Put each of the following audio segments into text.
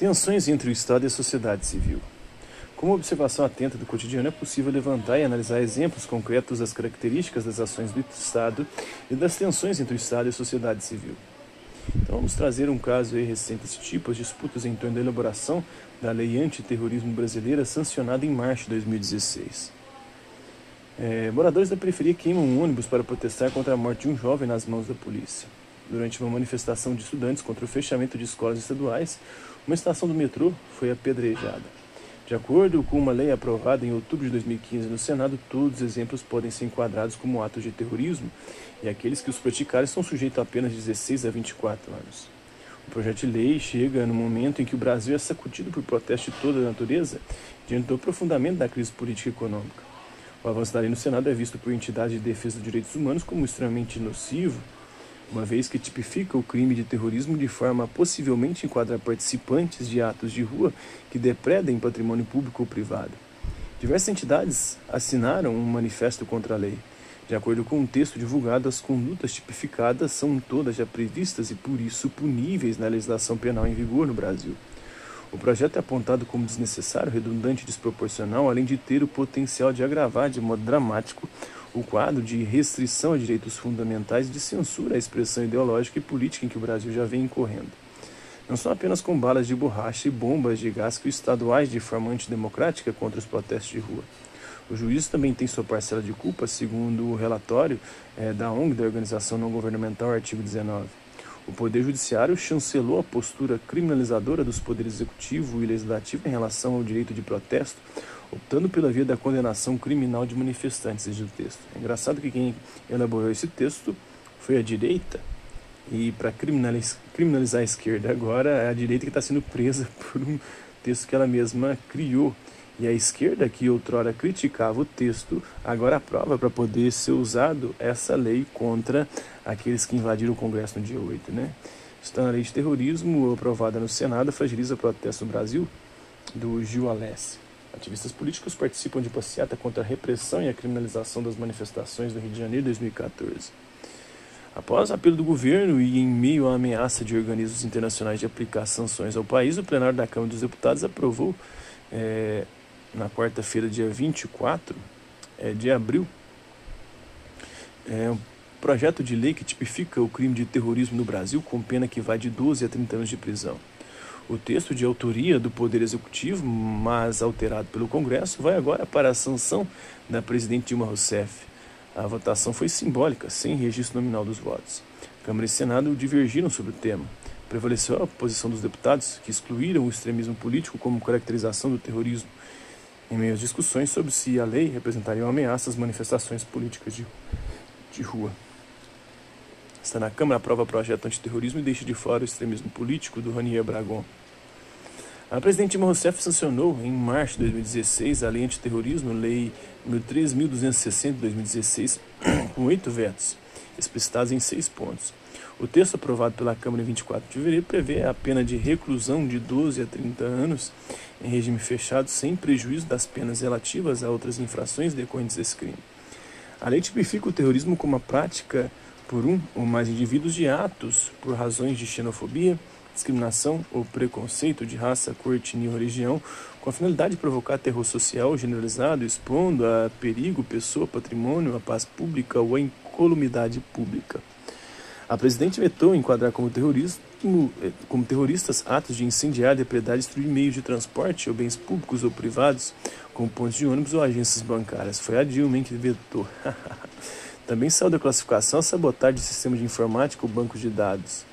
Tensões entre o Estado e a sociedade civil. Com uma observação atenta do cotidiano, é possível levantar e analisar exemplos concretos das características das ações do Estado e das tensões entre o Estado e a sociedade civil. Então, vamos trazer um caso recente desse tipo, as disputas em torno da elaboração da Lei Antiterrorismo Brasileira, sancionada em março de 2016. É, moradores da periferia queimam um ônibus para protestar contra a morte de um jovem nas mãos da polícia. Durante uma manifestação de estudantes contra o fechamento de escolas estaduais, uma estação do metrô foi apedrejada. De acordo com uma lei aprovada em outubro de 2015 no Senado, todos os exemplos podem ser enquadrados como atos de terrorismo e aqueles que os praticarem são sujeitos a apenas 16 a 24 anos. O projeto de lei chega no momento em que o Brasil é sacudido por protestos de toda a natureza diante do aprofundamento da crise política e econômica. O avanço da lei no Senado é visto por entidades de defesa dos direitos humanos como extremamente nocivo uma vez que tipifica o crime de terrorismo de forma a possivelmente enquadrar participantes de atos de rua que depredem patrimônio público ou privado. Diversas entidades assinaram um manifesto contra a lei. De acordo com um texto divulgado, as condutas tipificadas são todas já previstas e, por isso, puníveis na legislação penal em vigor no Brasil. O projeto é apontado como desnecessário, redundante e desproporcional, além de ter o potencial de agravar de modo dramático o quadro de restrição a direitos fundamentais de censura à expressão ideológica e política em que o Brasil já vem incorrendo. Não são apenas com balas de borracha e bombas de gás que o Estado age de forma antidemocrática contra os protestos de rua. O juiz também tem sua parcela de culpa, segundo o relatório é, da ONG, da Organização Não Governamental, artigo 19. O Poder Judiciário chancelou a postura criminalizadora dos poderes executivo e legislativo em relação ao direito de protesto, optando pela via da condenação criminal de manifestantes, diz o texto. É engraçado que quem elaborou esse texto foi a direita, e para criminalizar a esquerda agora, é a direita que está sendo presa por um texto que ela mesma criou. E a esquerda, que outrora criticava o texto, agora aprova para poder ser usado essa lei contra aqueles que invadiram o Congresso no dia 8. Né? Está na lei de terrorismo, aprovada no Senado, fragiliza o protesto no Brasil, do Gil Alessi. Ativistas políticos participam de passeata contra a repressão e a criminalização das manifestações do Rio de Janeiro 2014. Após apelo do governo e em meio à ameaça de organismos internacionais de aplicar sanções ao país, o plenário da Câmara dos Deputados aprovou, é, na quarta-feira, dia 24 é, de abril, é, um projeto de lei que tipifica o crime de terrorismo no Brasil com pena que vai de 12 a 30 anos de prisão. O texto de autoria do Poder Executivo, mas alterado pelo Congresso, vai agora para a sanção da presidente Dilma Rousseff. A votação foi simbólica, sem registro nominal dos votos. Câmara e Senado divergiram sobre o tema. Prevaleceu a posição dos deputados, que excluíram o extremismo político como caracterização do terrorismo, em meio às discussões sobre se a lei representaria uma ameaça às manifestações políticas de, de rua. Está na Câmara, aprova projeto antiterrorismo e deixa de fora o extremismo político do Ranier Bragon. A presidente Dilma Rousseff sancionou em março de 2016 a Lei Antiterrorismo, Lei 13.260 de 2016, com oito vetos, explicitados em seis pontos. O texto aprovado pela Câmara em 24 de fevereiro prevê a pena de reclusão de 12 a 30 anos em regime fechado, sem prejuízo das penas relativas a outras infrações decorrentes desse crime. A lei tipifica o terrorismo como a prática por um ou mais indivíduos de atos por razões de xenofobia, discriminação ou preconceito de raça, cor, etnia ou religião, com a finalidade de provocar terror social generalizado, expondo a perigo pessoa, patrimônio, a paz pública ou a incolumidade pública. A presidente vetou enquadrar como terrorismo, eh, como terroristas atos de incendiar, depredar destruir meios de transporte ou bens públicos ou privados, como pontos de ônibus ou agências bancárias. Foi a Dilma hein, que vetou. Também saiu da classificação a sabotagem de sistemas de informática ou bancos de dados.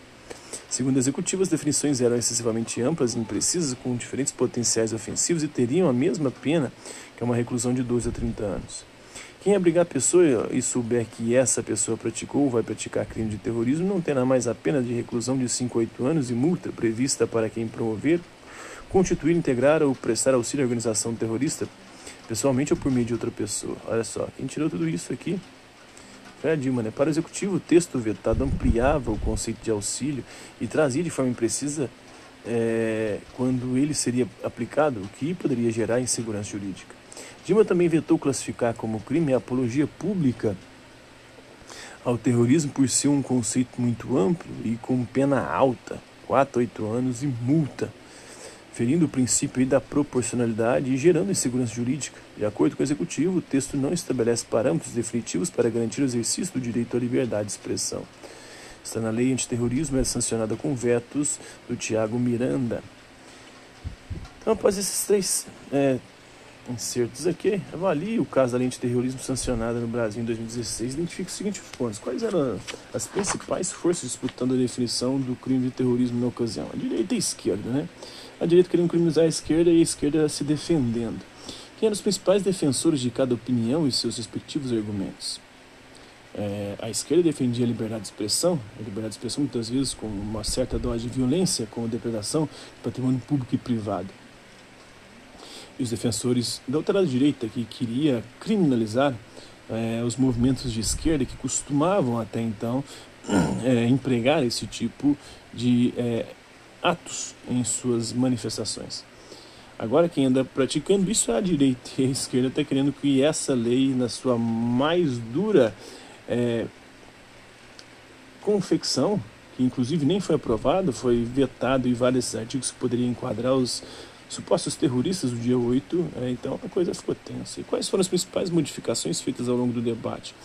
Segundo executivo, as definições eram excessivamente amplas e imprecisas, com diferentes potenciais ofensivos e teriam a mesma pena que uma reclusão de 12 a 30 anos. Quem abrigar a pessoa e souber que essa pessoa praticou ou vai praticar crime de terrorismo não terá mais a pena de reclusão de 5 a 8 anos e multa prevista para quem promover, constituir, integrar ou prestar auxílio à organização terrorista, pessoalmente ou por meio de outra pessoa. Olha só, quem tirou tudo isso aqui foi a Dilma, né? Para o executivo, o texto vetado ampliava o conceito de auxílio e trazia de forma imprecisa é, quando ele seria aplicado, o que poderia gerar insegurança jurídica. Dilma também vetou classificar como crime a apologia pública ao terrorismo por ser um conceito muito amplo e com pena alta, 4 a 8 anos e multa. Ferindo o princípio da proporcionalidade e gerando insegurança jurídica. De acordo com o Executivo, o texto não estabelece parâmetros definitivos para garantir o exercício do direito à liberdade de expressão. Está na lei antiterrorismo, é sancionada com vetos do Tiago Miranda. Então, após esses três é, insertos aqui, avalie o caso da lei antiterrorismo sancionada no Brasil em 2016 e identifique os seguintes pontos. Quais eram as principais forças disputando a definição do crime de terrorismo na ocasião? A direita e a esquerda, né? A direita querendo criminalizar a esquerda e a esquerda se defendendo. Quem eram os principais defensores de cada opinião e seus respectivos argumentos? É, a esquerda defendia a liberdade de expressão, a liberdade de expressão muitas vezes com uma certa dose de violência, como depredação do patrimônio público e privado. E os defensores da outra direita, que queria criminalizar é, os movimentos de esquerda que costumavam até então é, empregar esse tipo de é, atos em suas manifestações. Agora, quem anda praticando isso é a direita e a esquerda está querendo que essa lei, na sua mais dura confecção, que inclusive nem foi aprovado, foi vetado em vários artigos que poderiam enquadrar os supostos terroristas do dia 8, é, então a coisa ficou tensa. E quais foram as principais modificações feitas ao longo do debate?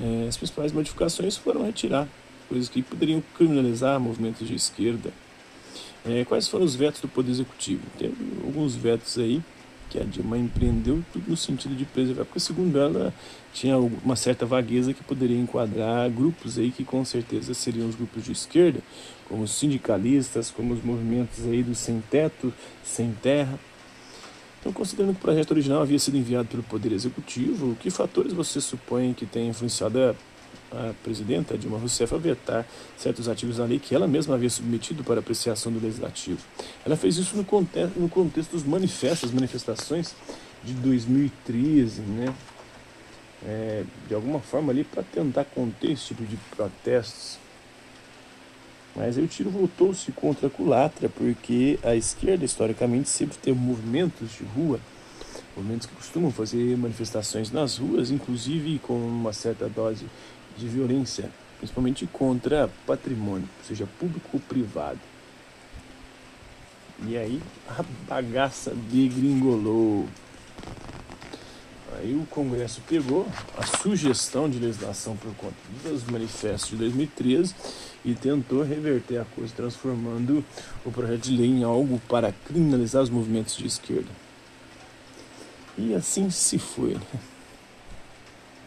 É, as principais modificações foram retirar coisas que poderiam criminalizar movimentos de esquerda, é, quais foram os vetos do Poder Executivo? Teve alguns vetos aí que a Dilma empreendeu tudo no sentido de preservar, porque segundo ela tinha uma certa vagueza que poderia enquadrar grupos aí que com certeza seriam os grupos de esquerda, como os sindicalistas, como os movimentos aí do sem teto, sem terra. Então, considerando que o projeto original havia sido enviado pelo Poder Executivo, que fatores você supõe que tenha influenciado a a presidenta Dilma Rousseff a vetar certos artigos da lei que ela mesma havia submetido para apreciação do Legislativo. Ela fez isso no contexto, no contexto dos manifestos, manifestações de 2013, né? É, de alguma forma ali para tentar conter esse tipo de protestos. Mas aí o tiro voltou-se contra a culatra, porque a esquerda, historicamente, sempre teve movimentos de rua, movimentos que costumam fazer manifestações nas ruas, inclusive com uma certa dose de violência, principalmente contra patrimônio, seja público ou privado. E aí a bagaça degringolou. Aí o Congresso pegou a sugestão de legislação por conta dos manifestos de 2013 e tentou reverter a coisa, transformando o projeto de lei em algo para criminalizar os movimentos de esquerda. E assim se foi. Né?